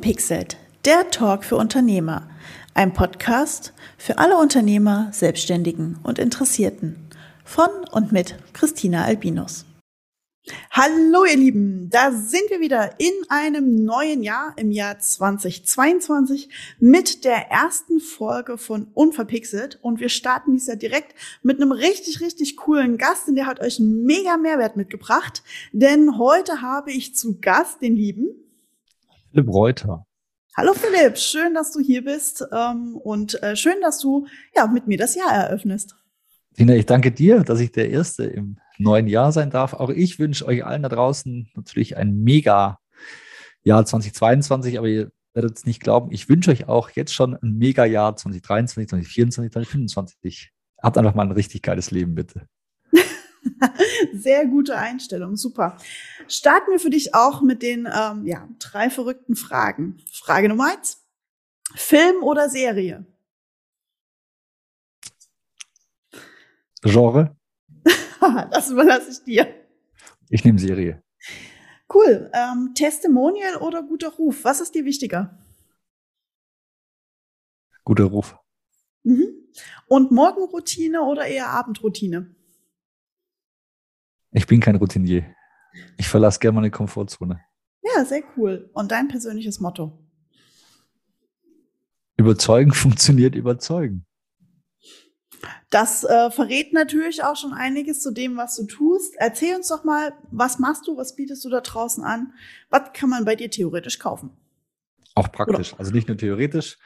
Unverpixelt, der Talk für Unternehmer. Ein Podcast für alle Unternehmer, Selbstständigen und Interessierten. Von und mit Christina Albinus. Hallo ihr Lieben, da sind wir wieder in einem neuen Jahr, im Jahr 2022, mit der ersten Folge von Unverpixelt. Und wir starten dies Jahr direkt mit einem richtig, richtig coolen Gast, denn der hat euch einen mega Mehrwert mitgebracht. Denn heute habe ich zu Gast den lieben Philipp Reuter. Hallo Philipp, schön, dass du hier bist ähm, und äh, schön, dass du ja mit mir das Jahr eröffnest. Tina, ich danke dir, dass ich der Erste im neuen Jahr sein darf. Auch ich wünsche euch allen da draußen natürlich ein mega Jahr 2022, aber ihr werdet es nicht glauben. Ich wünsche euch auch jetzt schon ein mega Jahr 2023, 2024, 2025. Habt einfach mal ein richtig geiles Leben, bitte. Sehr gute Einstellung, super. Starten wir für dich auch mit den ähm, ja, drei verrückten Fragen. Frage Nummer eins. Film oder Serie? Genre? das überlasse ich dir. Ich nehme Serie. Cool. Ähm, Testimonial oder guter Ruf? Was ist dir wichtiger? Guter Ruf. Mhm. Und Morgenroutine oder eher Abendroutine? Ich bin kein Routinier. Ich verlasse gerne meine Komfortzone. Ja, sehr cool. Und dein persönliches Motto? Überzeugen funktioniert überzeugen. Das äh, verrät natürlich auch schon einiges zu dem, was du tust. Erzähl uns doch mal, was machst du, was bietest du da draußen an? Was kann man bei dir theoretisch kaufen? Auch praktisch, Oder? also nicht nur theoretisch.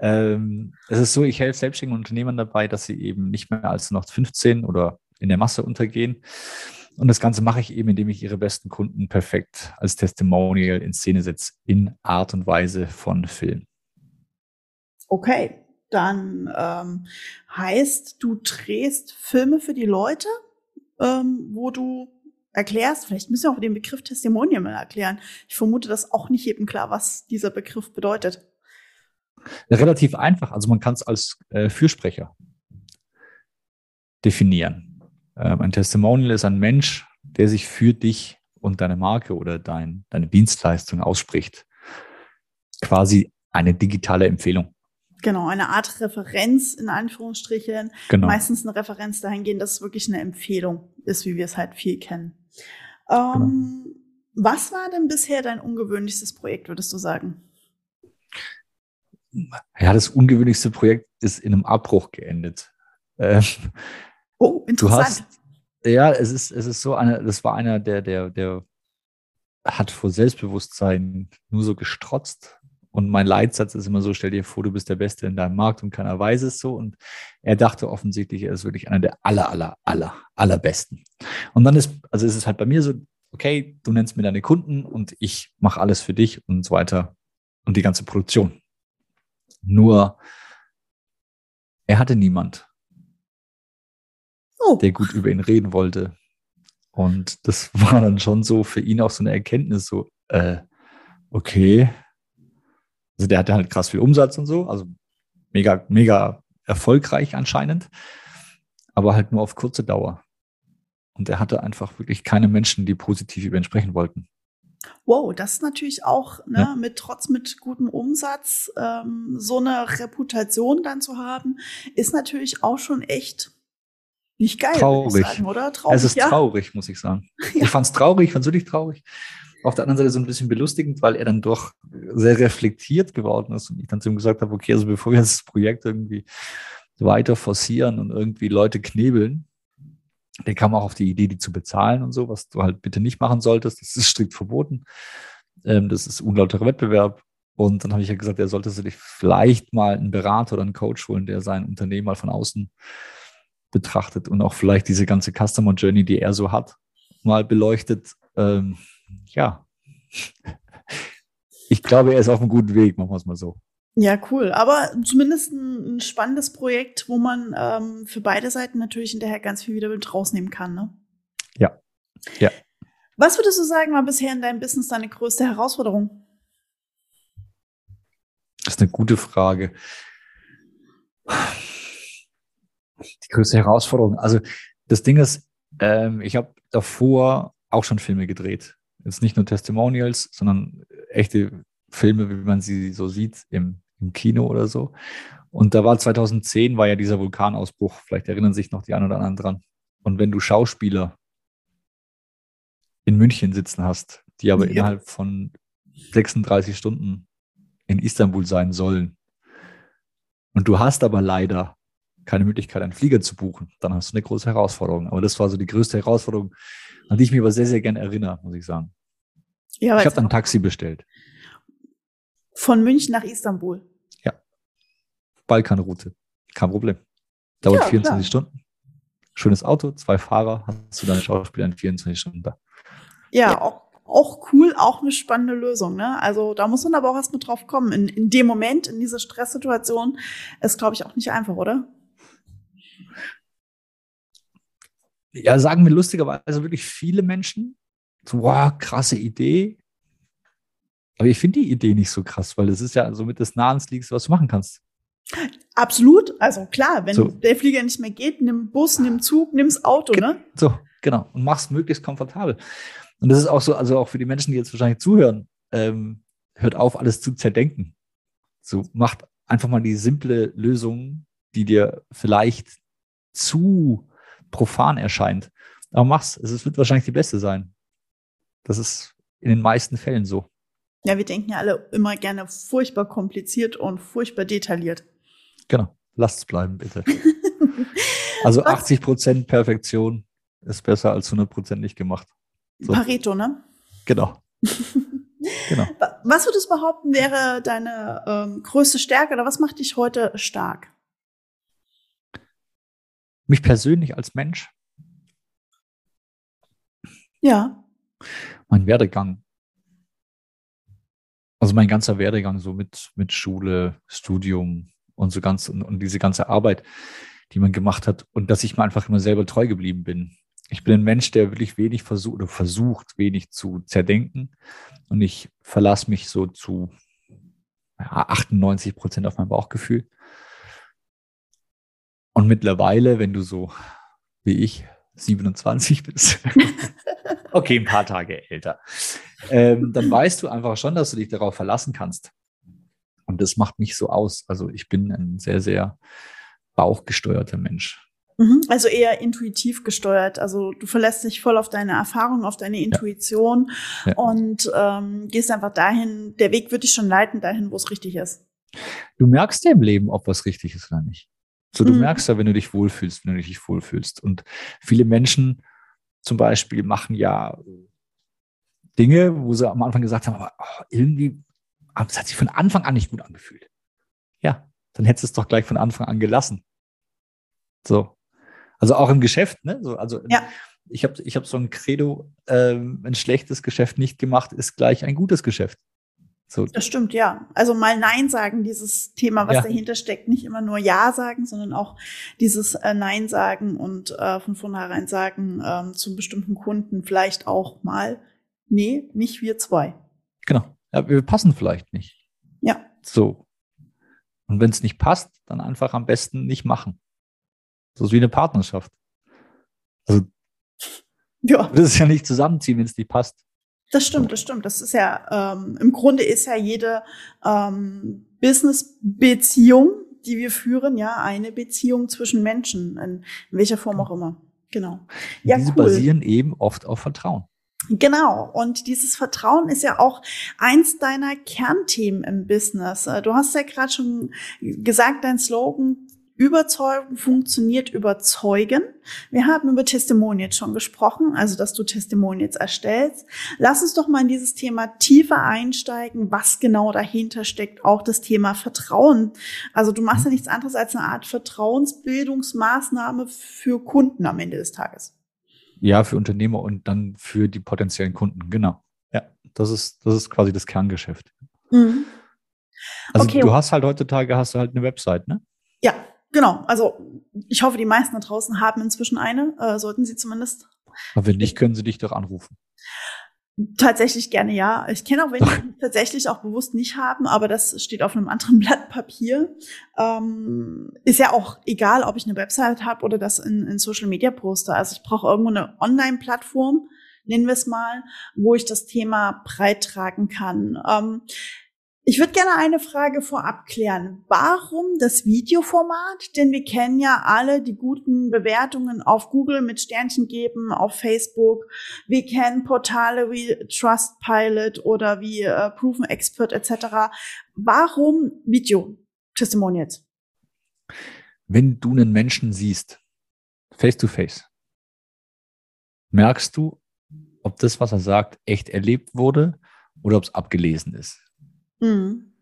Ähm, es ist so, ich helfe selbstständigen Unternehmern dabei, dass sie eben nicht mehr als noch 15 oder in der Masse untergehen. Und das Ganze mache ich eben, indem ich ihre besten Kunden perfekt als Testimonial in Szene setze, in Art und Weise von Film. Okay, dann ähm, heißt, du drehst Filme für die Leute, ähm, wo du erklärst, vielleicht müssen wir auch den Begriff Testimonial mal erklären. Ich vermute, dass auch nicht jedem klar, was dieser Begriff bedeutet. Relativ einfach. Also man kann es als äh, Fürsprecher definieren. Ähm, ein Testimonial ist ein Mensch, der sich für dich und deine Marke oder dein, deine Dienstleistung ausspricht. Quasi eine digitale Empfehlung. Genau, eine Art Referenz in Anführungsstrichen. Genau. Meistens eine Referenz dahingehend, dass es wirklich eine Empfehlung ist, wie wir es halt viel kennen. Ähm, genau. Was war denn bisher dein ungewöhnlichstes Projekt, würdest du sagen? Ja, das ungewöhnlichste Projekt ist in einem Abbruch geendet. Ähm, oh, interessant. Hast, ja, es ist, es ist so eine, das war einer, der, der, der hat vor Selbstbewusstsein nur so gestrotzt und mein Leitsatz ist immer so, stell dir vor, du bist der Beste in deinem Markt und keiner weiß es so. Und er dachte offensichtlich, er ist wirklich einer der aller, aller, aller, allerbesten. Und dann ist, also ist es halt bei mir so, okay, du nennst mir deine Kunden und ich mache alles für dich und so weiter und die ganze Produktion. Nur, er hatte niemand, oh. der gut über ihn reden wollte. Und das war dann schon so für ihn auch so eine Erkenntnis, so, äh, okay, also der hatte halt krass viel Umsatz und so, also mega, mega erfolgreich anscheinend, aber halt nur auf kurze Dauer. Und er hatte einfach wirklich keine Menschen, die positiv über ihn sprechen wollten. Wow, das ist natürlich auch, ne, ja. mit trotz mit gutem Umsatz ähm, so eine Reputation dann zu haben, ist natürlich auch schon echt nicht geil, traurig. Sagen, oder? Traurig, es ist ja. traurig, muss ich sagen. Ja. Ich fand es traurig, ich fand es wirklich traurig auf der anderen Seite so ein bisschen belustigend, weil er dann doch sehr reflektiert geworden ist und ich dann zu ihm gesagt habe, okay, also bevor wir das Projekt irgendwie weiter forcieren und irgendwie Leute knebeln, der kam auch auf die Idee, die zu bezahlen und so, was du halt bitte nicht machen solltest. Das ist strikt verboten. Ähm, das ist unlauterer Wettbewerb. Und dann habe ich ja gesagt, er sollte sich vielleicht mal einen Berater oder einen Coach holen, der sein Unternehmen mal von außen betrachtet und auch vielleicht diese ganze Customer Journey, die er so hat, mal beleuchtet. Ähm, ja, ich glaube, er ist auf einem guten Weg, machen wir es mal so. Ja, cool. Aber zumindest ein, ein spannendes Projekt, wo man ähm, für beide Seiten natürlich hinterher ganz viel wieder mit rausnehmen kann, ne? Ja. Ja. Was würdest du sagen, war bisher in deinem Business deine größte Herausforderung? Das ist eine gute Frage. Die größte Herausforderung. Also das Ding ist, ähm, ich habe davor auch schon Filme gedreht. Jetzt nicht nur Testimonials, sondern echte Filme, wie man sie so sieht im, im Kino oder so. Und da war 2010, war ja dieser Vulkanausbruch. Vielleicht erinnern sich noch die einen oder anderen dran. Und wenn du Schauspieler in München sitzen hast, die aber ja. innerhalb von 36 Stunden in Istanbul sein sollen, und du hast aber leider keine Möglichkeit, einen Flieger zu buchen, dann hast du eine große Herausforderung. Aber das war so die größte Herausforderung, an die ich mich aber sehr, sehr gerne erinnere, muss ich sagen. Ja, ich habe dann ein Taxi bestellt. Von München nach Istanbul. Ja. Balkanroute. Kein Problem. Dauert ja, 24 klar. Stunden. Schönes Auto, zwei Fahrer, hast du deine Schauspieler in 24 Stunden da. Ja, ja. Auch, auch cool, auch eine spannende Lösung. Ne? Also da muss man aber auch erst mit drauf kommen. In, in dem Moment, in dieser Stresssituation, ist, glaube ich, auch nicht einfach, oder? Ja, sagen wir lustigerweise wirklich viele Menschen, so, wow, krasse Idee. Aber ich finde die Idee nicht so krass, weil es ist ja somit das Nahensliegste, was du machen kannst. Absolut. Also klar, wenn so. der Flieger nicht mehr geht, nimm Bus, nimm Zug, nimm's Auto, Ge ne? So, genau. Und mach's möglichst komfortabel. Und das ist auch so, also auch für die Menschen, die jetzt wahrscheinlich zuhören, ähm, hört auf, alles zu zerdenken. So, macht einfach mal die simple Lösung, die dir vielleicht zu profan erscheint. Aber mach's. Es wird wahrscheinlich die beste sein. Das ist in den meisten Fällen so. Ja, wir denken ja alle immer gerne furchtbar kompliziert und furchtbar detailliert. Genau. Lasst es bleiben, bitte. also 80 Prozent Perfektion ist besser als 100 Prozent nicht gemacht. So. Pareto, ne? Genau. genau. Was würdest du behaupten, wäre deine ähm, größte Stärke oder was macht dich heute stark? Mich persönlich als Mensch? Ja. Mein Werdegang. Also mein ganzer Werdegang so mit, mit Schule, Studium und so ganz und, und diese ganze Arbeit, die man gemacht hat und dass ich mir einfach immer selber treu geblieben bin ich bin ein Mensch, der wirklich wenig versucht oder versucht, wenig zu zerdenken. Und ich verlasse mich so zu ja, 98 Prozent auf mein Bauchgefühl. Und mittlerweile, wenn du so wie ich 27 bist, okay, ein paar Tage älter, ähm, dann weißt du einfach schon, dass du dich darauf verlassen kannst. Und das macht mich so aus. Also ich bin ein sehr, sehr bauchgesteuerter Mensch. Mhm. Also eher intuitiv gesteuert. Also du verlässt dich voll auf deine Erfahrung, auf deine Intuition ja. Ja. und ähm, gehst einfach dahin, der Weg wird dich schon leiten, dahin, wo es richtig ist. Du merkst ja im Leben, ob was richtig ist oder nicht. So, du mhm. merkst ja, wenn du dich wohlfühlst, wenn du dich wohlfühlst. Und viele Menschen zum Beispiel machen ja Dinge, wo sie am Anfang gesagt haben, aber oh, irgendwie, es hat sich von Anfang an nicht gut angefühlt. Ja, dann hättest du es doch gleich von Anfang an gelassen. So. Also auch im Geschäft, ne? So, also ja. ich habe ich hab so ein Credo, ähm, ein schlechtes Geschäft nicht gemacht, ist gleich ein gutes Geschäft. So. Das stimmt, ja. Also mal Nein sagen, dieses Thema, was ja. dahinter steckt, nicht immer nur Ja sagen, sondern auch dieses äh, Nein sagen und äh, von vornherein sagen ähm, zum bestimmten Kunden vielleicht auch mal, nee, nicht wir zwei. Genau. Ja, wir passen vielleicht nicht. Ja. So. Und wenn es nicht passt, dann einfach am besten nicht machen. So ist wie eine Partnerschaft. Also, ja. das ist ja nicht zusammenziehen, wenn es nicht passt. Das stimmt, das stimmt. Das ist ja, ähm, im Grunde ist ja jede ähm, Business-Beziehung, die wir führen, ja, eine Beziehung zwischen Menschen, in, in welcher Form auch immer. Genau. Ja, Diese cool. basieren eben oft auf Vertrauen. Genau. Und dieses Vertrauen ist ja auch eins deiner Kernthemen im Business. Du hast ja gerade schon gesagt, dein Slogan, Überzeugen funktioniert überzeugen. Wir haben über Testimonials schon gesprochen, also dass du Testimonials erstellst. Lass uns doch mal in dieses Thema tiefer einsteigen, was genau dahinter steckt, auch das Thema Vertrauen. Also du machst ja nichts anderes als eine Art Vertrauensbildungsmaßnahme für Kunden am Ende des Tages. Ja, für Unternehmer und dann für die potenziellen Kunden, genau. Ja, das ist, das ist quasi das Kerngeschäft. Mhm. Also okay. du hast halt heutzutage hast du halt eine Website, ne? Ja, Genau, also ich hoffe, die meisten da draußen haben inzwischen eine, äh, sollten sie zumindest. Aber wenn nicht, können sie dich doch anrufen. Tatsächlich gerne ja. Ich kenne auch welche, die tatsächlich auch bewusst nicht haben, aber das steht auf einem anderen Blatt Papier. Ähm, ist ja auch egal, ob ich eine Website habe oder das in, in Social Media poste. Also ich brauche irgendwo eine Online-Plattform, nennen wir es mal, wo ich das Thema breit tragen kann. Ähm, Ich würde gerne eine Frage vorab klären. Warum das Videoformat? Denn wir kennen ja alle die guten Bewertungen auf Google mit Sternchen geben, auf Facebook. Wir kennen Portale wie Trustpilot oder wie äh, Proven Expert etc. Warum Video Testimonials? Wenn du einen Menschen siehst, face to face, merkst du, ob das, was er sagt, echt erlebt wurde oder ob es abgelesen ist. Mhm.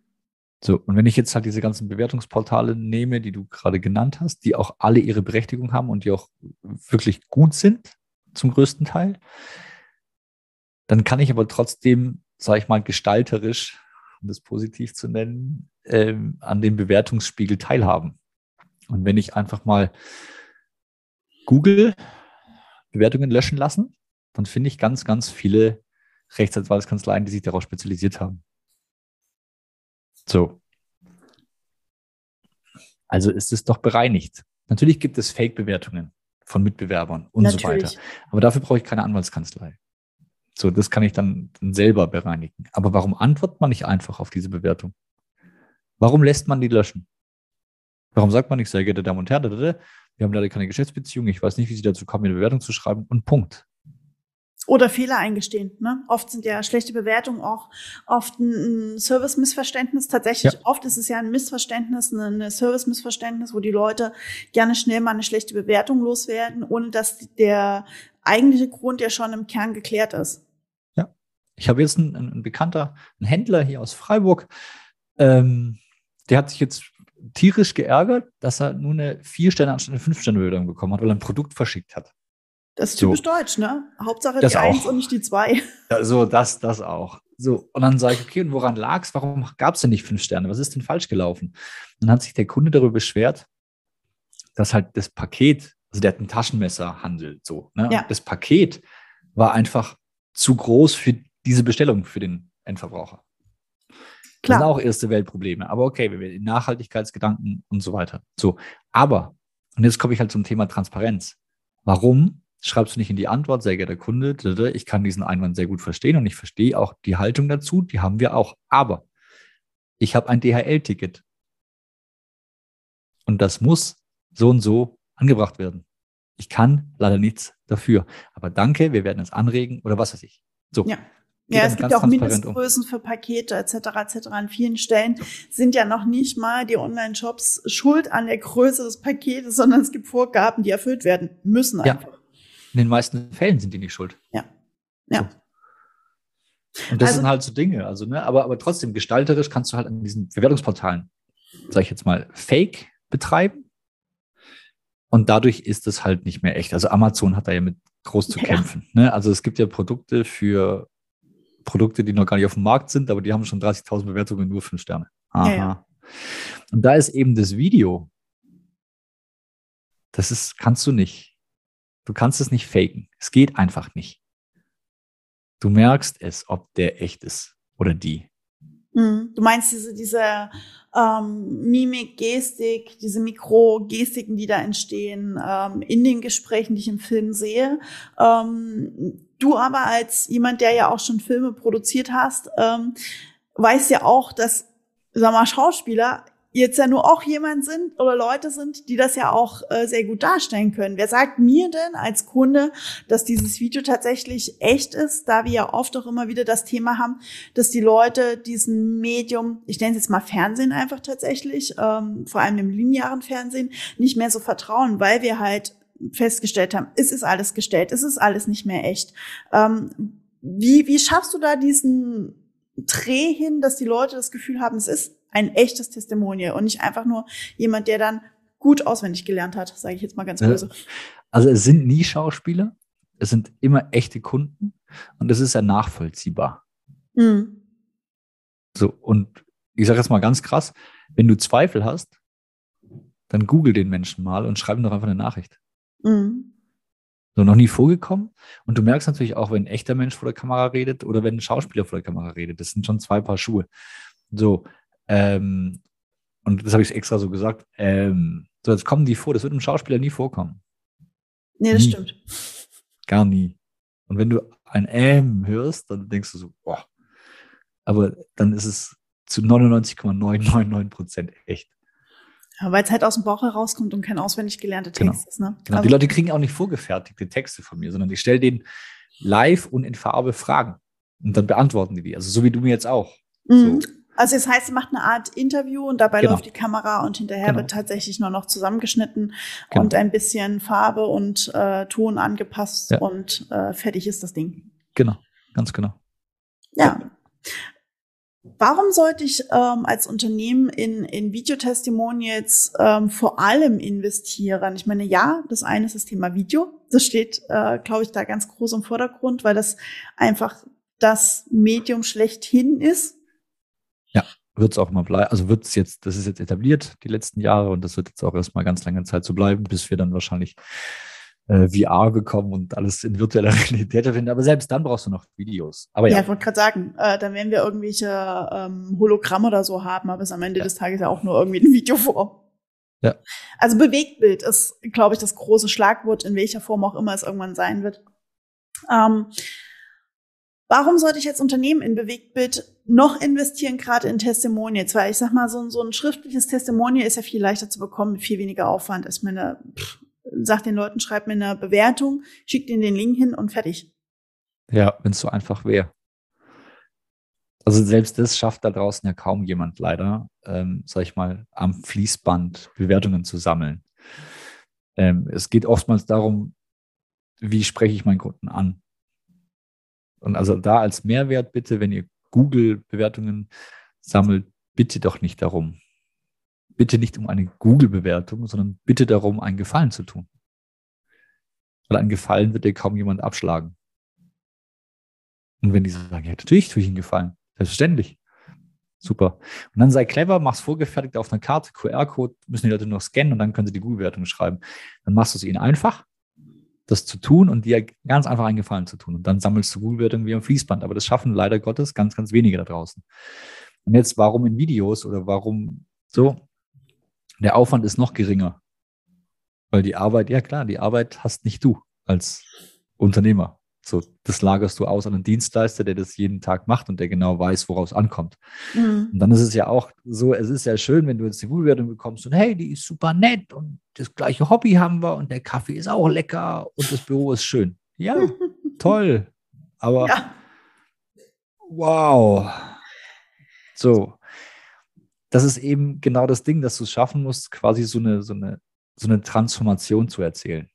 So, und wenn ich jetzt halt diese ganzen Bewertungsportale nehme, die du gerade genannt hast, die auch alle ihre Berechtigung haben und die auch wirklich gut sind, zum größten Teil, dann kann ich aber trotzdem, sage ich mal, gestalterisch, um das positiv zu nennen, ähm, an dem Bewertungsspiegel teilhaben. Und wenn ich einfach mal Google Bewertungen löschen lassen, dann finde ich ganz, ganz viele Rechtsanwaltskanzleien, die sich darauf spezialisiert haben. So. Also ist es doch bereinigt. Natürlich gibt es Fake-Bewertungen von Mitbewerbern und Natürlich. so weiter. Aber dafür brauche ich keine Anwaltskanzlei. So, das kann ich dann, selber bereinigen. Aber warum antwortet man nicht einfach auf diese Bewertung? Warum lässt man die löschen? Warum sagt man nicht, sehr geehrte Damen und Herren, wir haben leider keine Geschäftsbeziehung, ich weiß nicht, wie Sie dazu kommen, eine Bewertung zu schreiben und Punkt. Oder Fehler eingestehen. Ne? Oft sind ja schlechte Bewertungen auch oft ein, Service-Missverständnis. Tatsächlich, ja. oft ist es ja ein Missverständnis, ein Service-Missverständnis, wo die Leute gerne schnell mal eine schlechte Bewertung loswerden, ohne dass der eigentliche Grund ja schon im Kern geklärt ist. Ja, ich habe jetzt einen, einen Bekannter, einen Händler hier aus Freiburg, ähm, der hat sich jetzt tierisch geärgert, dass er nur eine Vier-Sterne anstatt eine Fünf-Sterne-Bewertung bekommen hat, weil er ein Produkt verschickt hat. Das ist typisch so. deutsch, ne? Hauptsache das die auch. Eins und nicht die zwei. Ja, so, das, das auch. So, und dann sage ich, okay, und woran lag es? Warum gab es denn nicht fünf Sterne? Was ist denn falsch gelaufen? Und dann hat sich der Kunde darüber beschwert, dass halt das Paket, also der hat ein Taschenmesser handelt, so, ne? Ja. Das Paket war einfach zu groß für diese Bestellung für den Endverbraucher. Klar. Das sind auch erste Weltprobleme. Aber okay, wir werden Nachhaltigkeitsgedanken und so weiter. So, aber, und jetzt komme ich halt zum Thema Transparenz. Warum schreibst du nicht in die Antwort, sehr geehrter Kunde, ich kann diesen Einwand sehr gut verstehen und ich verstehe auch die Haltung dazu, die haben wir auch. Aber ich habe ein DHL-Ticket. Und das muss so und so angebracht werden. Ich kann leider nichts dafür. Aber danke, wir werden es anregen oder was weiß ich. So. Ja. Ja, es gibt ja auch Mindestgrößen um. für Pakete etc. etc. An vielen Stellen sind ja noch nicht mal die Online-Shops schuld an der Größe des Paketes, sondern es gibt Vorgaben, die erfüllt werden müssen einfach. Ja. In den meisten Fällen sind die nicht schuld. Ja. Ja. So. Und das also, sind halt so Dinge. Also, ne, aber, aber trotzdem, gestalterisch kannst du halt an diesen Bewertungsportalen, sag ich jetzt mal, Fake betreiben. Und dadurch ist es halt nicht mehr echt. Also Amazon hat da ja mit groß zu ja. kämpfen. Ne? Also es gibt ja Produkte für Produkte, die noch gar nicht auf dem Markt sind, aber die haben schon 30.000 Bewertungen, nur fünf Sterne. Aha. Ja, ja. Und da ist eben das Video. Das ist, kannst du nicht. Du kannst es nicht faken. Es geht einfach nicht. Du merkst es, ob der echt ist oder die. Hm. Du meinst diese, diese ähm, Mimik, Gestik, diese Mikro-Gestiken, die da entstehen ähm, in den Gesprächen, die ich im Film sehe. Ähm, du aber als jemand, der ja auch schon Filme produziert hast, ähm, weißt ja auch, dass, sag mal, Schauspieler jetzt ja nur auch jemand sind oder Leute sind, die das ja auch äh, sehr gut darstellen können. Wer sagt mir denn als Kunde, dass dieses Video tatsächlich echt ist, da wir ja oft auch immer wieder das Thema haben, dass die Leute diesen Medium, ich nenne es jetzt mal Fernsehen einfach tatsächlich, ähm, vor allem im linearen Fernsehen, nicht mehr so vertrauen, weil wir halt festgestellt haben, es ist alles gestellt, es ist alles nicht mehr echt. Ähm, wie, wie schaffst du da diesen Dreh hin, dass die Leute das Gefühl haben, es ist ein echtes Testimonial und nicht einfach nur jemand, der dann gut auswendig gelernt hat, sage ich jetzt mal ganz böse. Also es sind nie Schauspieler, es sind immer echte Kunden und es ist ja nachvollziehbar. Mhm. So, und ich sage jetzt mal ganz krass, wenn du Zweifel hast, dann google den Menschen mal und schreib ihm doch einfach eine Nachricht. Mhm. So, noch nie vorgekommen. Und du merkst natürlich auch, wenn ein echter Mensch vor der Kamera redet oder wenn ein Schauspieler vor der Kamera redet. Das sind schon zwei Paar Schuhe. So, ähm, und das habe ich extra so gesagt. Ähm, so, jetzt kommen die vor. Das wird einem Schauspieler nie vorkommen. Nee, das nie. stimmt. Gar nie. Und wenn du ein Ähm hörst, dann denkst du so, boah. Aber dann ist es zu 99,999 Prozent echt. Ja, weil es halt aus dem Bauch herauskommt und kein auswendig gelernter genau. Text ist. Ne? Genau. Also, die Leute kriegen auch nicht vorgefertigte Texte von mir, sondern ich stelle denen live und in Farbe Fragen und dann beantworten die die. Also so wie du mir jetzt auch. Mhm. So. Also das heißt, sie macht eine Art Interview und dabei genau. läuft die Kamera und hinterher genau. wird tatsächlich nur noch zusammengeschnitten genau. und ein bisschen Farbe und äh, Ton angepasst ja. und äh, fertig ist das Ding. Genau, ganz genau. Ja. Warum sollte ich ähm, als Unternehmen in, in Videotestimonials ähm, vor allem investieren? Ich meine, ja, das eine ist das Thema Video. Das steht, äh, glaube ich, da ganz groß im Vordergrund, weil das einfach das Medium schlechthin ist wird es auch mal bleiben. Also wird es jetzt, das ist jetzt etabliert die letzten Jahre und das wird jetzt auch erstmal ganz lange Zeit so bleiben, bis wir dann wahrscheinlich äh, VR bekommen und alles in virtueller Realität finden. Aber selbst dann brauchst du noch Videos. Aber ja, ja ich wollte gerade sagen, äh, dann werden wir irgendwelche ähm, Hologramme oder so haben, aber es ist am Ende ja. des Tages ja auch nur irgendwie eine Videoform. Ja. Also Bewegtbild ist, glaube ich, das große Schlagwort, in welcher Form auch immer es irgendwann sein wird. Ähm, Warum sollte ich als Unternehmen in Bewegtbild noch investieren, gerade in Testimonials? Weil ich sag mal, so, so ein schriftliches Testimonial ist ja viel leichter zu bekommen, mit viel weniger Aufwand. Meine, pff, sag den Leuten, schreib mir eine Bewertung, schick ihnen den Link hin und fertig. Ja, wenn es so einfach wäre. Also selbst das schafft da draußen ja kaum jemand leider, ähm, sag ich mal, am Fließband Bewertungen zu sammeln. Ähm, es geht oftmals darum, wie spreche ich meinen Kunden an? Und also da als Mehrwert bitte, wenn ihr Google-Bewertungen sammelt, bitte doch nicht darum. Bitte nicht um eine Google-Bewertung, sondern bitte darum, einen Gefallen zu tun. Weil einen Gefallen wird dir kaum jemand abschlagen. Und wenn die sagen, ja, natürlich tue ich einen Gefallen. Selbstverständlich. Super. Und dann sei clever, mach's vorgefertigt auf einer Karte, QR-Code, müssen die Leute nur scannen und dann können sie die Google-Bewertung schreiben. Dann machst du es ihnen einfach das zu tun und dir ganz einfach einen Gefallen zu tun. Und dann sammelst du Google-Bewertungen wie am Fließband. Aber das schaffen leider Gottes ganz, ganz wenige da draußen. Und jetzt, warum in Videos oder warum so? Der Aufwand ist noch geringer. Weil die Arbeit, ja klar, die Arbeit hast nicht du als Unternehmer. So, das lagerst du aus an einen Dienstleister, der das jeden Tag macht und der genau weiß, woraus ankommt. Mhm. Und dann ist es ja auch so, es ist ja schön, wenn du jetzt die Bewertung bekommst und hey, die ist super nett und das gleiche Hobby haben wir und der Kaffee ist auch lecker und das Büro ist schön. Ja, toll. Aber ja. wow. So. Das ist eben genau das Ding, dass du es schaffen musst, quasi so eine, so eine, so eine Transformation zu erzählen.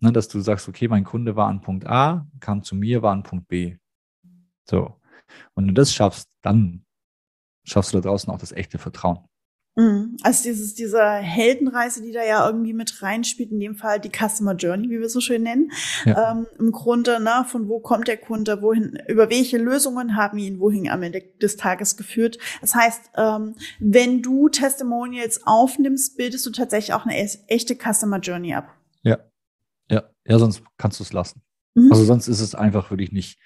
Ne, dass du sagst, okay, mein Kunde war an Punkt A, kam zu mir, war an Punkt B. So. Und wenn du das schaffst, dann schaffst du da draußen auch das echte Vertrauen. Mhm. Also dieses, diese Heldenreise, die da ja irgendwie mit reinspielt, in dem Fall die Customer Journey, wie wir es so schön nennen. Ja. Ähm, Im Grunde, ne, von wo kommt der Kunde, wohin, über welche Lösungen haben ihn wohin am Ende des Tages geführt. Das heißt, ähm, wenn du Testimonials aufnimmst, bildest du tatsächlich auch eine echte Customer Journey ab. Ja, ja, ja, sonst kannst du es lassen. Mhm. Also sonst ist es einfach wirklich nicht,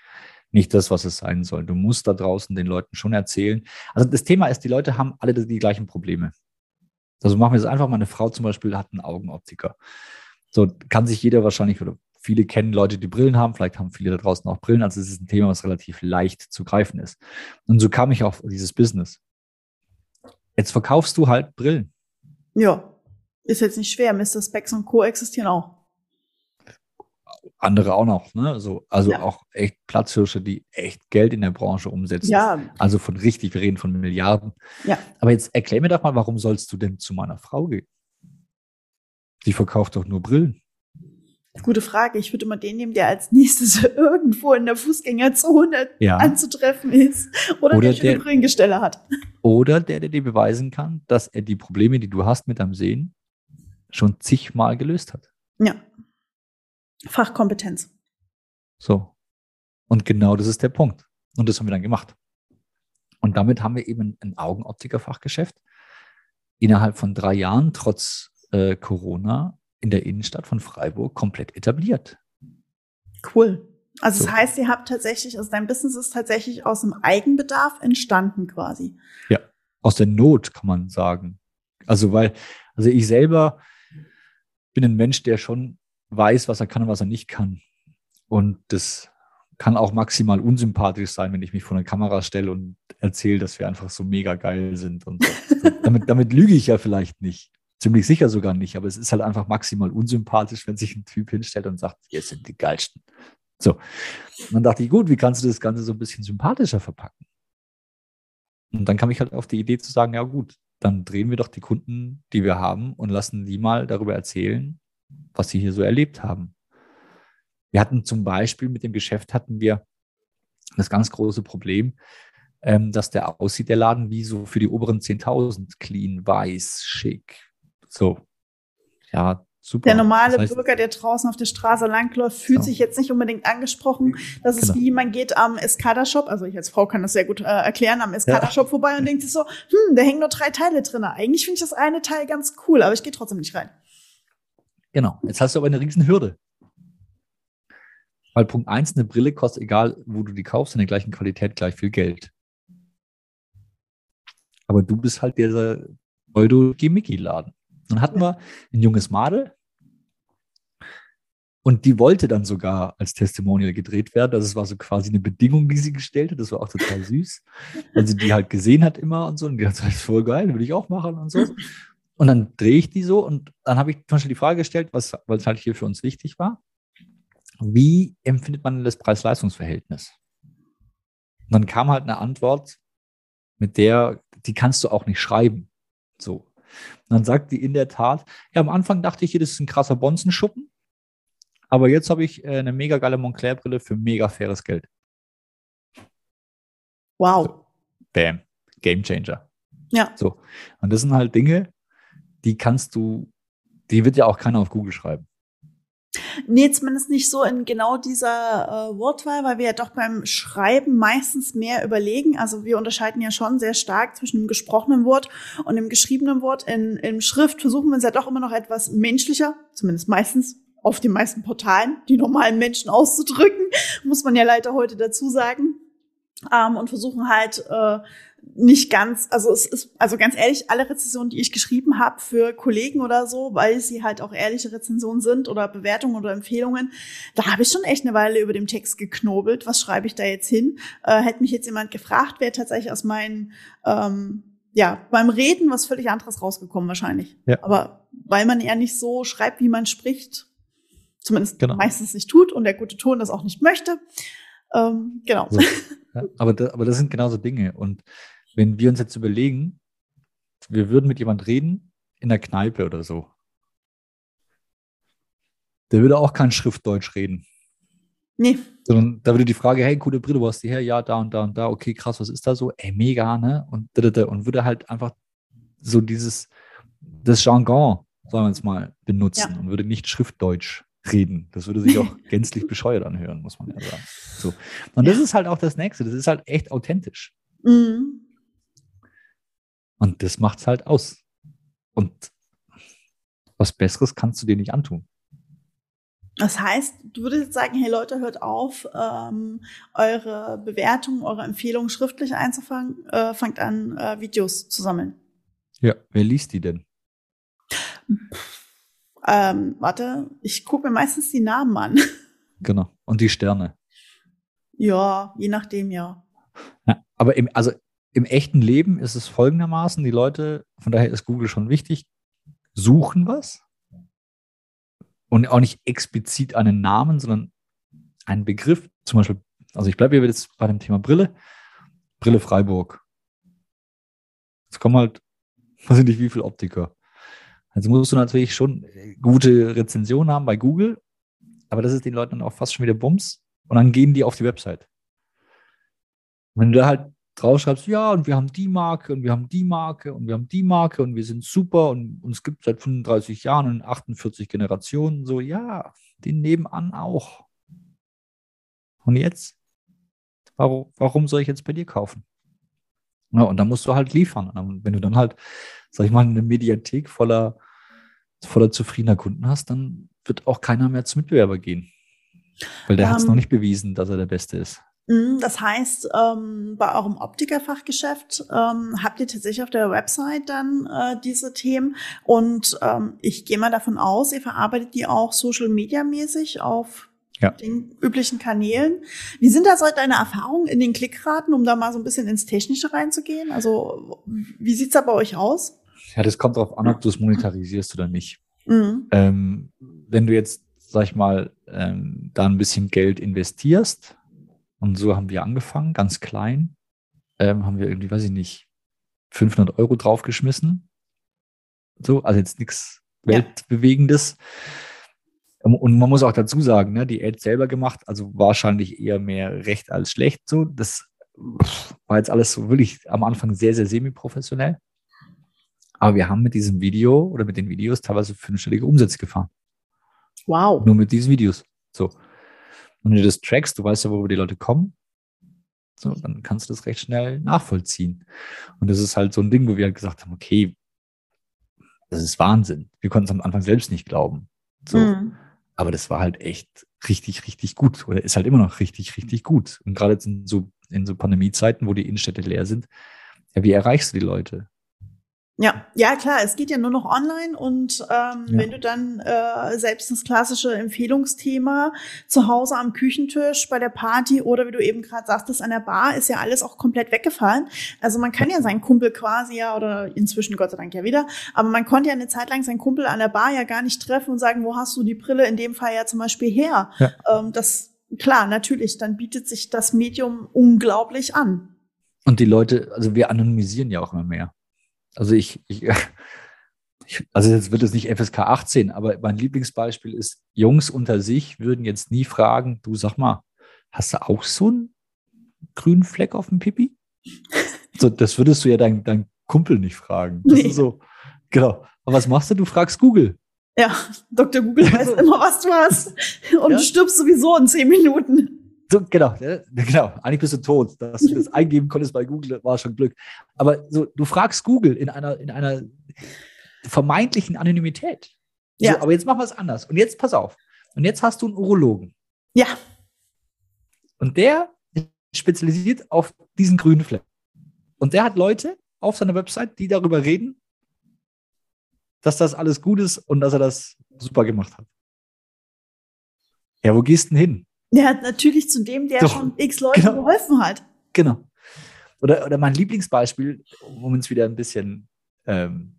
nicht das, was es sein soll. Du musst da draußen den Leuten schon erzählen. Also das Thema ist, die Leute haben alle die gleichen Probleme. Also machen wir es einfach, meine Frau zum Beispiel hat einen Augenoptiker. So kann sich jeder wahrscheinlich oder viele kennen Leute, die Brillen haben. Vielleicht haben viele da draußen auch Brillen. Also es ist ein Thema, was relativ leicht zu greifen ist. Und so kam ich auf dieses Business. Jetzt verkaufst du halt Brillen. Ja, ist jetzt nicht schwer. Mr. Specs und Co. existieren auch andere auch noch, ne? So, also ja. auch echt Platzhirsche, die echt Geld in der Branche umsetzen. Ja. Also von richtig, wir reden von Milliarden. Ja. Aber jetzt erklär mir doch mal, warum sollst du denn zu meiner Frau gehen? Die verkauft doch nur Brillen. Gute Frage. Ich würde immer den nehmen, der als nächstes irgendwo in der Fußgängerzone ja. anzutreffen ist oder, oder der, der Brillengestelle hat. Oder der, der dir beweisen kann, dass er die Probleme, die du hast mit deinem Sehen, schon zigmal gelöst hat. Ja. Fachkompetenz. So. Und genau das ist der Punkt. Und das haben wir dann gemacht. Und damit haben wir eben ein Augenoptiker-Fachgeschäft innerhalb von drei Jahren, trotz äh, Corona, in der Innenstadt von Freiburg komplett etabliert. Cool. Also so. das heißt, ihr habt tatsächlich, also dein Business ist tatsächlich aus dem Eigenbedarf entstanden quasi. Ja, aus der Not kann man sagen. Also weil, also ich selber bin ein Mensch, der schon weiß, was er kann und was er nicht kann. Und das kann auch maximal unsympathisch sein, wenn ich mich vor eine Kamera stelle und erzähle, dass wir einfach so mega geil sind. Und damit, damit lüge ich ja vielleicht nicht. Ziemlich sicher sogar nicht, aber es ist halt einfach maximal unsympathisch, wenn sich ein Typ hinstellt und sagt, wir sind die geilsten. So. Und dann dachte ich, gut, wie kannst du das Ganze so ein bisschen sympathischer verpacken? Und dann kam ich halt auf die Idee zu sagen, ja gut, dann drehen wir doch die Kunden, die wir haben und lassen die mal darüber erzählen, was sie hier so erlebt haben. Wir hatten zum Beispiel mit dem Geschäft hatten wir das ganz große Problem, ähm, dass der aussieht, der Laden, wie so für die oberen 10.000, clean, weiß, schick. So, ja, Super. Der normale das heißt, Bürger, der draußen auf der Straße langläuft, fühlt genau. sich jetzt nicht unbedingt angesprochen. Das ist genau. wie, man geht am Escada-Shop, also ich als Frau kann das sehr gut äh, erklären, am Escada-Shop ja. vorbei und denkt sich so, hm, da hängen nur drei Teile drin. Eigentlich finde ich das eine Teil ganz cool, aber ich gehe trotzdem nicht rein. Genau. Jetzt hast du aber eine riesen Hürde. Weil Punkt eins, eine Brille kostet, egal wo du die kaufst, in der gleichen Qualität gleich viel Geld. Aber du bist halt dieser Pseudo-Gimmicky-Laden. Dann hatten wir ein junges Madel und die wollte dann sogar als Testimonial gedreht werden. Also es war so quasi eine Bedingung, die sie gestellt hat. Das war auch total süß. Weil sie die halt gesehen hat immer und so. Und die hat gesagt, voll geil, will ich auch machen und so. Und dann drehe ich die so und dann habe ich zum Beispiel die Frage gestellt, was, es halt hier für uns wichtig war. Wie empfindet man das Preis-Leistungs-Verhältnis? Und dann kam halt eine Antwort, mit der, die kannst du auch nicht schreiben. So. Und dann sagt die in der Tat, ja, am Anfang dachte ich, hier, das ist ein krasser Bonzenschuppen, aber jetzt habe ich äh, eine mega geile Montclair-Brille für mega faires Geld. Wow. So, bam. Game Changer. Ja. So. Und das sind halt Dinge, die kannst du, die wird ja auch keiner auf Google schreiben. Nee, zumindest nicht so in genau dieser äh, Wortwahl, weil wir ja doch beim Schreiben meistens mehr überlegen. Also wir unterscheiden ja schon sehr stark zwischen dem gesprochenen Wort und dem geschriebenen Wort. In, in Schrift versuchen wir es ja doch immer noch etwas menschlicher, zumindest meistens auf den meisten Portalen, die normalen Menschen auszudrücken, muss man ja leider heute dazu sagen. Ähm, und versuchen halt äh, nicht ganz, also es ist, also ganz ehrlich, alle Rezensionen, die ich geschrieben habe für Kollegen oder so, weil sie halt auch ehrliche Rezensionen sind oder Bewertungen oder Empfehlungen, da habe ich schon echt eine Weile über dem Text geknobelt. Was schreibe ich da jetzt hin? Äh, hätte mich jetzt jemand gefragt, wäre tatsächlich aus meinen ähm, ja, beim Reden was völlig anderes rausgekommen wahrscheinlich. Ja. Aber weil man ja nicht so schreibt, wie man spricht, zumindest genau. meistens nicht tut und der gute Ton das auch nicht möchte. Ähm, genau. So. Ja, aber, da, aber das sind genauso Dinge. Und wenn wir uns jetzt überlegen, wir würden mit jemand reden in der Kneipe oder so, der würde auch kein Schriftdeutsch reden. Nee. Sondern da würde die Frage, hey, coole Brille, wo hast du her? Ja, da und da und da. Okay, krass, was ist da so? Ey, mega, ne? Und, und würde halt einfach so dieses, das Jargon, sagen wir jetzt mal, benutzen ja. und würde nicht Schriftdeutsch reden. Das würde sich auch gänzlich bescheuert anhören, muss man ja sagen. So. Und das ist halt auch das Nächste. Das ist halt echt authentisch. Mhm. Und das macht es halt aus. Und was Besseres kannst du dir nicht antun. Das heißt, du würdest jetzt sagen, hey Leute, hört auf, ähm, eure Bewertungen, eure Empfehlungen schriftlich einzufangen, äh, fangt an, äh, Videos zu sammeln. Ja, wer liest die denn? Ähm, warte, ich gucke mir meistens die Namen an. Genau. Und die Sterne. Ja, je nachdem, ja. ja aber im, also im echten Leben ist es folgendermaßen, die Leute, von daher ist Google schon wichtig, suchen was und auch nicht explizit einen Namen, sondern einen Begriff. Zum Beispiel, also ich bleibe jetzt bei dem Thema Brille. Brille Freiburg. Es kommen halt, weiß ich nicht, wie viele Optiker. Also musst du natürlich schon gute Rezensionen haben bei Google, aber das ist den Leuten dann auch fast schon wieder Bums. Und dann gehen die auf die Website. Wenn du da halt draufschreibst, ja, und wir haben die Marke und wir haben die Marke und wir haben die Marke und wir sind super und uns gibt seit 35 Jahren und 48 Generationen, so, ja, den nebenan auch. Und jetzt? Warum soll ich jetzt bei dir kaufen? Ja, und dann musst du halt liefern. Und wenn du dann halt, sag ich mal, eine Mediathek voller, voller zufriedener Kunden hast, dann wird auch keiner mehr zum Mitbewerber gehen. Weil der um, hat es noch ähm, nicht bewiesen, dass er der Beste ist. Mhm, das heißt, ähm, bei eurem Optikerfachgeschäft ähm, habt ihr tatsächlich auf der Website dann äh, diese Themen und ähm, ich gehe mal davon aus, ihr verarbeitet die auch Social Media mäßig auf ja. den üblichen Kanälen. Wie sind da so deine Erfahrungen in den Klickraten, um da mal so ein bisschen ins Technische reinzugehen? Also wie sieht's da bei euch aus? Ja, das kommt darauf an, ob du es monetarisierst oder nicht. Mhm. Ähm, wenn du jetzt, sag ich mal, ähm, da ein bisschen Geld investierst, und so haben wir angefangen, ganz klein, ähm, haben wir irgendwie, weiß ich nicht, 500 Euro draufgeschmissen. So, also jetzt nichts Weltbewegendes. Ja. Und man muss auch dazu sagen, ne, die Ad selber gemacht, also wahrscheinlich eher mehr recht als schlecht. So, das war jetzt alles so wirklich am Anfang sehr, sehr semi-professionell. Aber wir haben mit diesem Video oder mit den Videos teilweise fünfstellige Umsätze gefahren. Wow. Nur mit diesen Videos. So. Und wenn du das trackst, du weißt ja, wo die Leute kommen. So, dann kannst du das recht schnell nachvollziehen. Und das ist halt so ein Ding, wo wir halt gesagt haben, okay, das ist Wahnsinn. Wir konnten es am Anfang selbst nicht glauben. So. Mhm. Aber das war halt echt richtig, richtig gut. Oder ist halt immer noch richtig, richtig gut. Und gerade jetzt in so, in so Pandemiezeiten, wo die Innenstädte leer sind, ja, wie erreichst du die Leute? Ja, ja klar, es geht ja nur noch online und ähm, ja. wenn du dann äh, selbst das klassische Empfehlungsthema zu Hause am Küchentisch bei der Party oder wie du eben gerade sagtest an der Bar ist ja alles auch komplett weggefallen. Also man kann ja seinen Kumpel quasi ja oder inzwischen Gott sei Dank ja wieder, aber man konnte ja eine Zeit lang seinen Kumpel an der Bar ja gar nicht treffen und sagen, wo hast du die Brille in dem Fall ja zum Beispiel her? Ja. Ähm, das klar, natürlich, dann bietet sich das Medium unglaublich an. Und die Leute, also wir anonymisieren ja auch immer mehr. Also ich, ich, ich, also jetzt wird es nicht FSK 18, aber mein Lieblingsbeispiel ist, Jungs unter sich würden jetzt nie fragen, du sag mal, hast du auch so einen grünen Fleck auf dem Pipi? So, das würdest du ja dein, dein Kumpel nicht fragen. Das nee. ist so, genau. Aber was machst du? Du fragst Google. Ja, Dr. Google weiß immer, was du hast. Und ja? du stirbst sowieso in zehn Minuten. So, genau, genau. Eigentlich bist du tot. Dass du das eingeben konntest bei Google, war schon Glück. Aber so, du fragst Google in einer, in einer vermeintlichen Anonymität. So, ja. aber jetzt machen wir es anders. Und jetzt pass auf. Und jetzt hast du einen Urologen. Ja. Und der ist spezialisiert auf diesen grünen Fleck. Und der hat Leute auf seiner Website, die darüber reden, dass das alles gut ist und dass er das super gemacht hat. Ja, wo gehst du denn hin? Ja, natürlich zu dem, der Doch, schon x Leute genau. geholfen hat. Genau. Oder, oder mein Lieblingsbeispiel, um uns wieder ein bisschen ähm,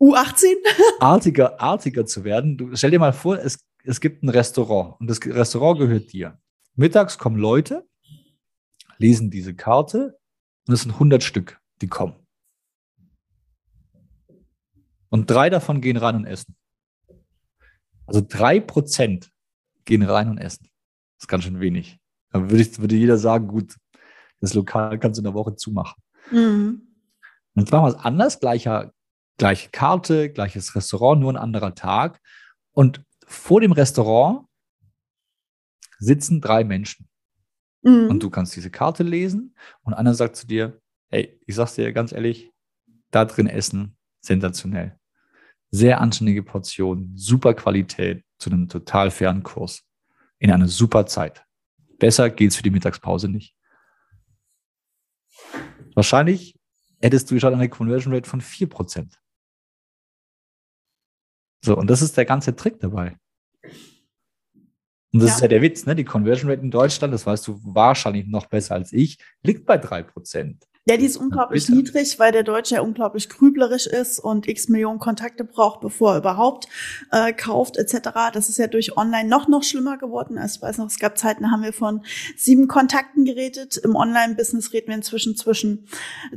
U18 artiger, artiger zu werden. Du stell dir mal vor, es, es gibt ein Restaurant und das Restaurant gehört dir. Mittags kommen Leute, lesen diese Karte und es sind 100 Stück, die kommen. Und drei davon gehen rein und essen. Also drei Prozent gehen rein und essen. Das ist ganz schön wenig. Da würde, ich, würde jeder sagen, gut, das Lokal kannst du in der Woche zumachen. Mhm. Und jetzt machen wir es anders, gleicher, gleiche Karte, gleiches Restaurant, nur ein anderer Tag. Und vor dem Restaurant sitzen drei Menschen. Mhm. Und du kannst diese Karte lesen und einer sagt zu dir, hey, ich sag's dir ganz ehrlich, da drin essen, sensationell. Sehr anständige Portion, super Qualität zu einem total fairen Kurs in einer super Zeit. Besser geht's für die Mittagspause nicht. Wahrscheinlich hättest du schon eine Conversion Rate von 4%. So, und das ist der ganze Trick dabei. Und das ja. ist ja der Witz, ne? Die Conversion Rate in Deutschland, das weißt du wahrscheinlich noch besser als ich, liegt bei 3%. Ja, die ist unglaublich niedrig, weil der Deutsche ja unglaublich grüblerisch ist und x Millionen Kontakte braucht, bevor er überhaupt äh, kauft etc. Das ist ja durch Online noch noch schlimmer geworden. Also ich weiß noch, es gab Zeiten, da haben wir von sieben Kontakten geredet. Im Online-Business reden wir inzwischen zwischen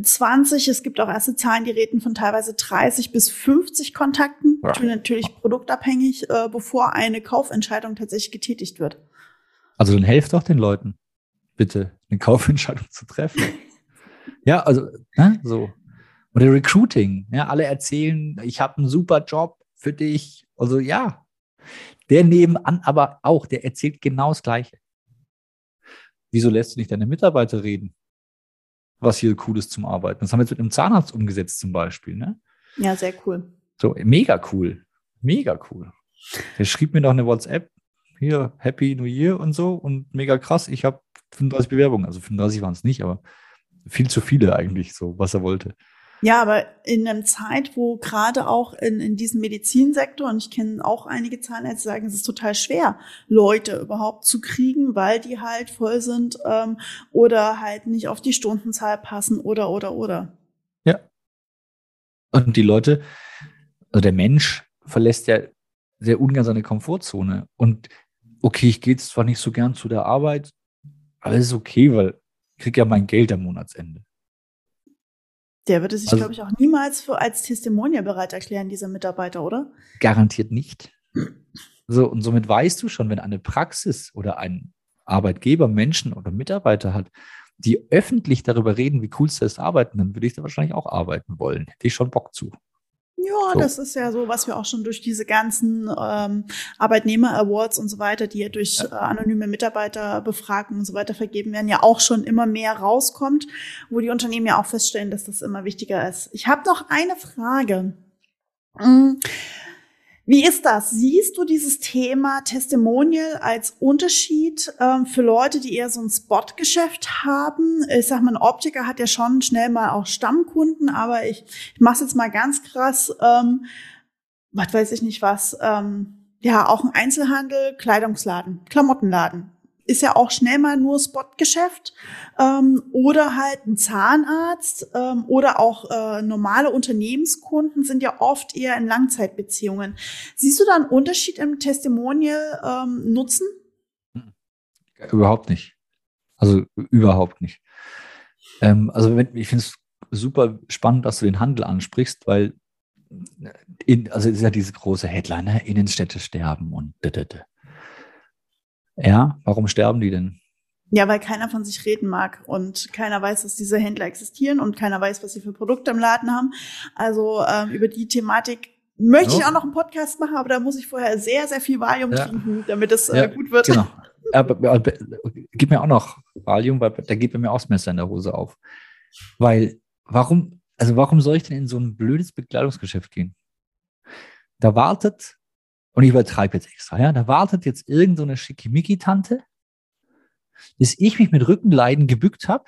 20. Es gibt auch erste Zahlen, die reden von teilweise 30 bis 50 Kontakten. Ja. Natürlich produktabhängig, äh, bevor eine Kaufentscheidung tatsächlich getätigt wird. Also dann helft doch den Leuten, bitte eine Kaufentscheidung zu treffen. Ja, also, ne, so. Oder Recruiting. Ja, alle erzählen, ich habe einen super Job für dich. Also ja, der nebenan aber auch, der erzählt genau das Gleiche. Wieso lässt du nicht deine Mitarbeiter reden? Was hier cool ist zum Arbeiten. Das haben wir jetzt mit einem Zahnarzt umgesetzt zum Beispiel. Ne? Ja, sehr cool. So, mega cool. Mega cool. Der schrieb mir noch eine WhatsApp, hier, Happy New Year und so und mega krass. Ich habe 35 Bewerbungen, also 35 waren es nicht, aber viel zu viele eigentlich, so was er wollte. Ja, aber in einer Zeit, wo gerade auch in, in diesem Medizinsektor, und ich kenne auch einige Zahnärzte, sagen, es ist total schwer, Leute überhaupt zu kriegen, weil die halt voll sind ähm, oder halt nicht auf die Stundenzahl passen oder, oder, oder. Ja. Und die Leute, also der Mensch verlässt ja sehr ungern seine Komfortzone. Und okay, ich gehe jetzt zwar nicht so gern zu der Arbeit, aber es ist okay, weil kriege ja mein Geld am Monatsende. Der würde sich, also, glaube ich, auch niemals für, als Testimonial bereit erklären, dieser Mitarbeiter, oder? Garantiert nicht. So, und somit weißt du schon, wenn eine Praxis oder ein Arbeitgeber Menschen oder Mitarbeiter hat, die öffentlich darüber reden, wie cool es ist, arbeiten, dann würde ich da wahrscheinlich auch arbeiten wollen. Hätte ich schon Bock zu. Ja, so. das ist ja so, was wir auch schon durch diese ganzen ähm, Arbeitnehmer-Awards und so weiter, die ja durch äh, anonyme Mitarbeiterbefragungen und so weiter vergeben werden, ja auch schon immer mehr rauskommt, wo die Unternehmen ja auch feststellen, dass das immer wichtiger ist. Ich habe noch eine Frage. Mhm. Wie ist das? Siehst du dieses Thema Testimonial als Unterschied ähm, für Leute, die eher so ein Spotgeschäft haben? Ich sag mal, ein Optiker hat ja schon schnell mal auch Stammkunden, aber ich, ich mache jetzt mal ganz krass, ähm, was weiß ich nicht was, ähm, ja, auch ein Einzelhandel, Kleidungsladen, Klamottenladen ist ja auch schnell mal nur Spotgeschäft ähm, oder halt ein Zahnarzt ähm, oder auch äh, normale Unternehmenskunden sind ja oft eher in Langzeitbeziehungen. Siehst du da einen Unterschied im Testimonial ähm, Nutzen? Überhaupt nicht. Also überhaupt nicht. Ähm, also wenn, ich finde es super spannend, dass du den Handel ansprichst, weil in, also es ist ja diese große Headline, ne? Innenstädte sterben und da, da, da. Ja, warum sterben die denn? Ja, weil keiner von sich reden mag und keiner weiß, dass diese Händler existieren und keiner weiß, was sie für Produkte im Laden haben. Also ähm, über die Thematik möchte ja. ich auch noch einen Podcast machen, aber da muss ich vorher sehr, sehr viel Valium ja. trinken, damit es äh, ja, gut wird. Genau. Aber, gib mir auch noch Valium, weil da geht bei mir auch das Messer in der Hose auf. Weil, warum, also warum soll ich denn in so ein blödes Bekleidungsgeschäft gehen? Da wartet und ich übertreibe jetzt extra, ja, da wartet jetzt irgendeine so Schickimicki-Tante, bis ich mich mit Rückenleiden gebückt habe,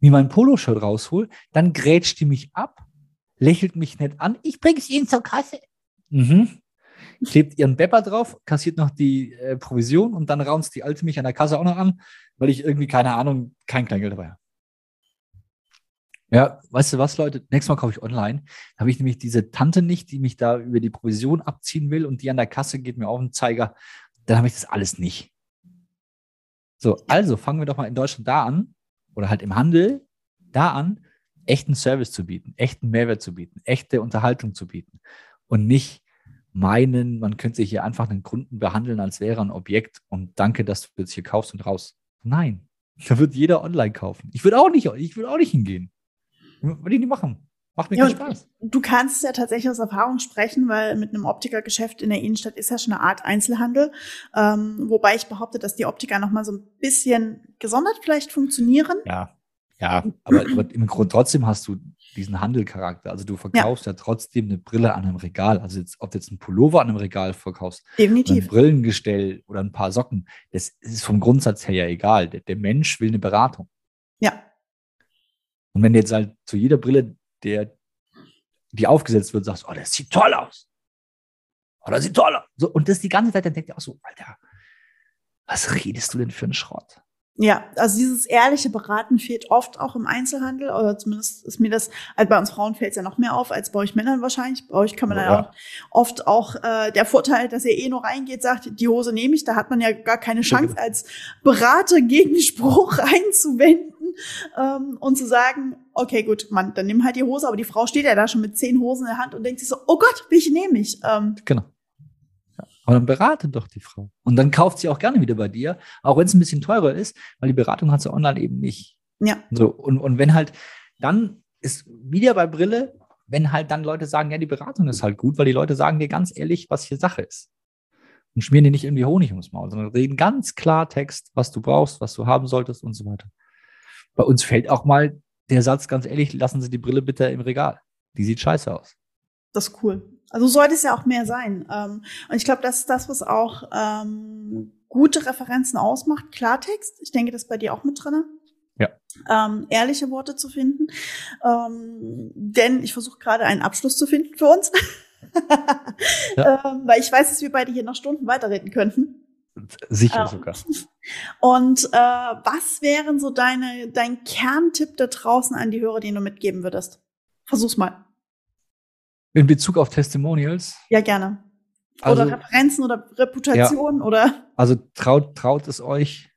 mir mein Poloshirt raushol, dann grätscht die mich ab, lächelt mich nett an, ich bring's Ihnen zur Kasse. Mhm. Klebt ihren Bepper drauf, kassiert noch die äh, Provision und dann raunzt die Alte mich an der Kasse auch noch an, weil ich irgendwie, keine Ahnung, kein Kleingeld dabei habe. Ja, weißt du was, Leute? Nächstes Mal kaufe ich online. Da habe ich nämlich diese Tante nicht, die mich da über die Provision abziehen will und die an der Kasse geht mir auf den Zeiger. Dann habe ich das alles nicht. So, also fangen wir doch mal in Deutschland da an oder halt im Handel da an, echten Service zu bieten, echten Mehrwert zu bieten, echte Unterhaltung zu bieten und nicht meinen, man könnte sich hier einfach einen Kunden behandeln, als wäre ein Objekt und danke, dass du jetzt hier kaufst und raus. Nein, da wird jeder online kaufen. Ich würde auch nicht, ich würde auch nicht hingehen. Würde ich nicht machen. Macht mir ja, keinen Spaß. Du kannst ja tatsächlich aus Erfahrung sprechen, weil mit einem Optikergeschäft in der Innenstadt ist ja schon eine Art Einzelhandel. Ähm, wobei ich behaupte, dass die Optiker noch mal so ein bisschen gesondert vielleicht funktionieren. Ja, ja, aber, aber im Grunde trotzdem hast du diesen Handelcharakter. Also du verkaufst ja. ja. trotzdem eine Brille an einem Regal. Also jetzt, ob du jetzt einen Pullover an einem Regal verkaufst, Definitiv. ein Brillengestell oder ein paar Socken, das ist vom Grundsatz her ja egal. Der, der Mensch will eine Beratung. Ja. Und wenn du jetzt halt zu jeder Brille, der, die aufgesetzt wird, sagst, oh, das sieht toll aus. Oh, das sieht toll aus. So, und das die ganze Zeit, dann denkt ihr auch so, Alter, was redest du denn für einen Schrott? Ja, also dieses ehrliche Beraten fehlt oft auch im Einzelhandel, oder zumindest ist mir das, also bei uns Frauen fällt es ja noch mehr auf als bei euch Männern wahrscheinlich. Bei euch kann man ja, dann auch oft auch äh, der Vorteil, dass ihr eh nur reingeht, sagt, die Hose nehme ich, da hat man ja gar keine Chance als Berater Gegenspruch einzuwenden ähm, und zu sagen, okay, gut, Mann, dann nimm halt die Hose, aber die Frau steht ja da schon mit zehn Hosen in der Hand und denkt sich so, oh Gott, welche nehme ich? Ähm, genau. Aber dann berate doch die Frau. Und dann kauft sie auch gerne wieder bei dir, auch wenn es ein bisschen teurer ist, weil die Beratung hat sie online eben nicht. Ja. So, und, und wenn halt, dann ist wieder bei Brille, wenn halt dann Leute sagen, ja, die Beratung ist halt gut, weil die Leute sagen dir ganz ehrlich, was hier Sache ist. Und schmieren dir nicht irgendwie Honig ums Maul, sondern reden ganz klar Text, was du brauchst, was du haben solltest und so weiter. Bei uns fällt auch mal der Satz, ganz ehrlich, lassen Sie die Brille bitte im Regal. Die sieht scheiße aus. Das ist cool. Also sollte es ja auch mehr sein. Ähm, und ich glaube, das ist das, was auch ähm, gute Referenzen ausmacht. Klartext, ich denke, das ist bei dir auch mit drin. Ja. ähm, ehrliche Worte zu finden. Ähm, denn ich versuche gerade einen Abschluss zu finden für uns. ja. ähm, weil ich weiß, dass wir beide hier noch Stunden weiterreden könnten. Sicher ähm, sogar. Und äh, was wären so deine, dein Kerntipp da draußen an die Hörer, den du mitgeben würdest? Versuch's mal. In Bezug auf Testimonials? Ja, gerne. Also, oder Referenzen oder Reputation ja, oder. Also traut, traut es euch,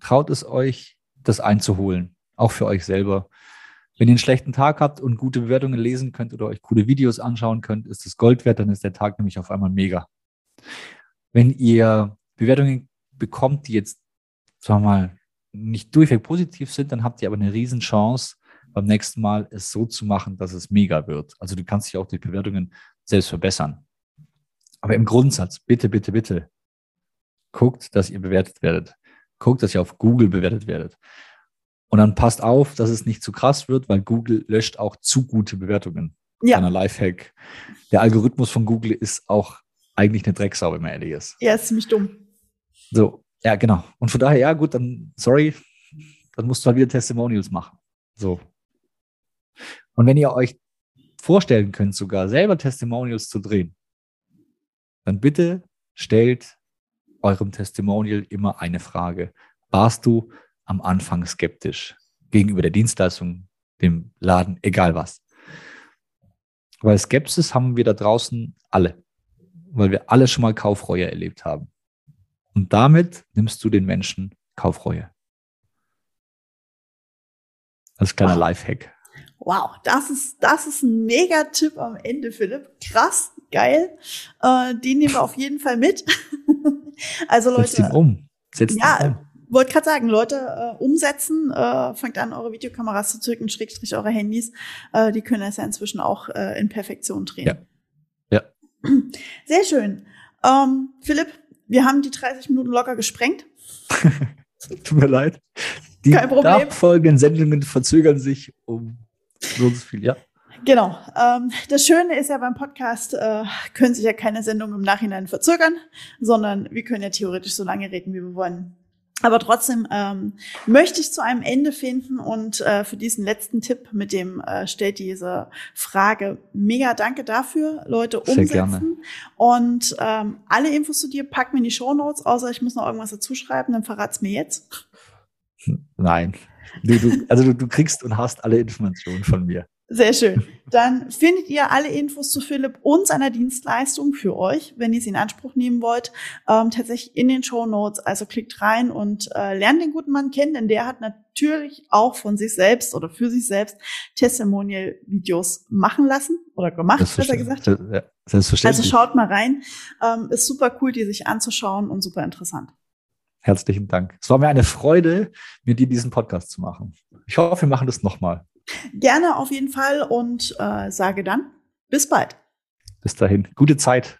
traut es euch, das einzuholen. Auch für euch selber. Wenn ihr einen schlechten Tag habt und gute Bewertungen lesen könnt oder euch coole Videos anschauen könnt, ist das Gold wert, dann ist der Tag nämlich auf einmal mega. Wenn ihr Bewertungen bekommt, die jetzt, sagen wir mal, nicht durchweg positiv sind, dann habt ihr aber eine Riesenchance, beim nächsten Mal es so zu machen, dass es mega wird. Also du kannst dich auch durch Bewertungen selbst verbessern. Aber im Grundsatz, bitte, bitte, bitte, guckt, dass ihr bewertet werdet. Guckt, dass ihr auf Google bewertet werdet. Und dann passt auf, dass es nicht zu krass wird, weil Google löscht auch zu gute Bewertungen. Ja. Kleiner Lifehack. Der Algorithmus von Google ist auch eigentlich eine Drecksau, wenn man ehrlich ist. Ja, ist ziemlich dumm. So, ja, genau. Und von daher, ja, gut, dann, sorry, dann musst du halt wieder Testimonials machen. So. Und wenn ihr euch vorstellen könnt, sogar selber Testimonials zu drehen, dann bitte stellt eurem Testimonial immer eine Frage. Warst du am Anfang skeptisch gegenüber der Dienstleistung, dem Laden, egal was? Weil Skepsis haben wir da draußen alle, weil wir alle schon mal Kaufreue erlebt haben. Und damit nimmst du den Menschen Kaufreue. Als kleiner wow. Lifehack. Wow, das ist, das ist ein Mega-Tipp am Ende, Philipp. Krass, geil. Äh, den nehmen wir auf jeden Fall mit. also Leute. Setzt ihn um. Setzt ja, ihn um. Wollte gerade sagen, Leute, äh, umsetzen, äh, fangt an, eure Videokameras zu zücken, Schrägstrich eure Handys. Äh, die können das ja inzwischen auch äh, in Perfektion drehen. Ja. ja. Sehr schön. Ähm, Philipp, wir haben die 30 Minuten locker gesprengt. Tut mir leid. Die nachfolgenden Sendungen verzögern sich um so viel, ja. Genau. Ähm, das Schöne ist ja beim Podcast, äh, können sich ja keine Sendungen im Nachhinein verzögern, sondern wir können ja theoretisch so lange reden, wie wir wollen. Aber trotzdem ähm, möchte ich zu einem Ende finden und äh, für diesen letzten Tipp mit dem äh, stellt diese Frage mega danke dafür, Leute umsetzen. Sehr gerne. Und ähm, alle Infos zu dir packen wir in die Show Notes, außer ich muss noch irgendwas dazu schreiben, dann verrat's mir jetzt. Nein. Du, du, also du, du kriegst und hast alle Informationen von mir. Sehr schön. Dann findet ihr alle Infos zu Philipp und seiner Dienstleistung für euch, wenn ihr sie in Anspruch nehmen wollt, ähm, tatsächlich in den Show Notes. Also klickt rein und äh, lernt den guten Mann kennen, denn der hat natürlich auch von sich selbst oder für sich selbst Testimonial-Videos machen lassen oder gemacht, besser gesagt. Ja, selbstverständlich. Also schaut mal rein. Ähm, ist super cool, die sich anzuschauen und super interessant. Herzlichen Dank. Es war mir eine Freude, mit dir diesen Podcast zu machen. Ich hoffe, wir machen das nochmal. Gerne auf jeden Fall und äh, sage dann bis bald. Bis dahin. Gute Zeit.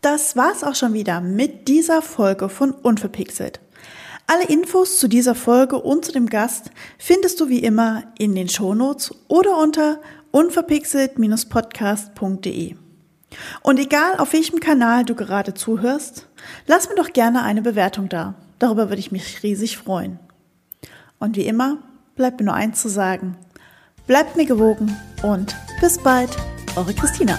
Das war's auch schon wieder mit dieser Folge von Unverpixelt. Alle Infos zu dieser Folge und zu dem Gast findest du wie immer in den Shownotes oder unter unverpixelt-podcast.de. Und egal auf welchem Kanal du gerade zuhörst, lass mir doch gerne eine Bewertung da. Darüber würde ich mich riesig freuen. Und wie immer, bleibt mir nur eins zu sagen. Bleibt mir gewogen und bis bald, eure Christina.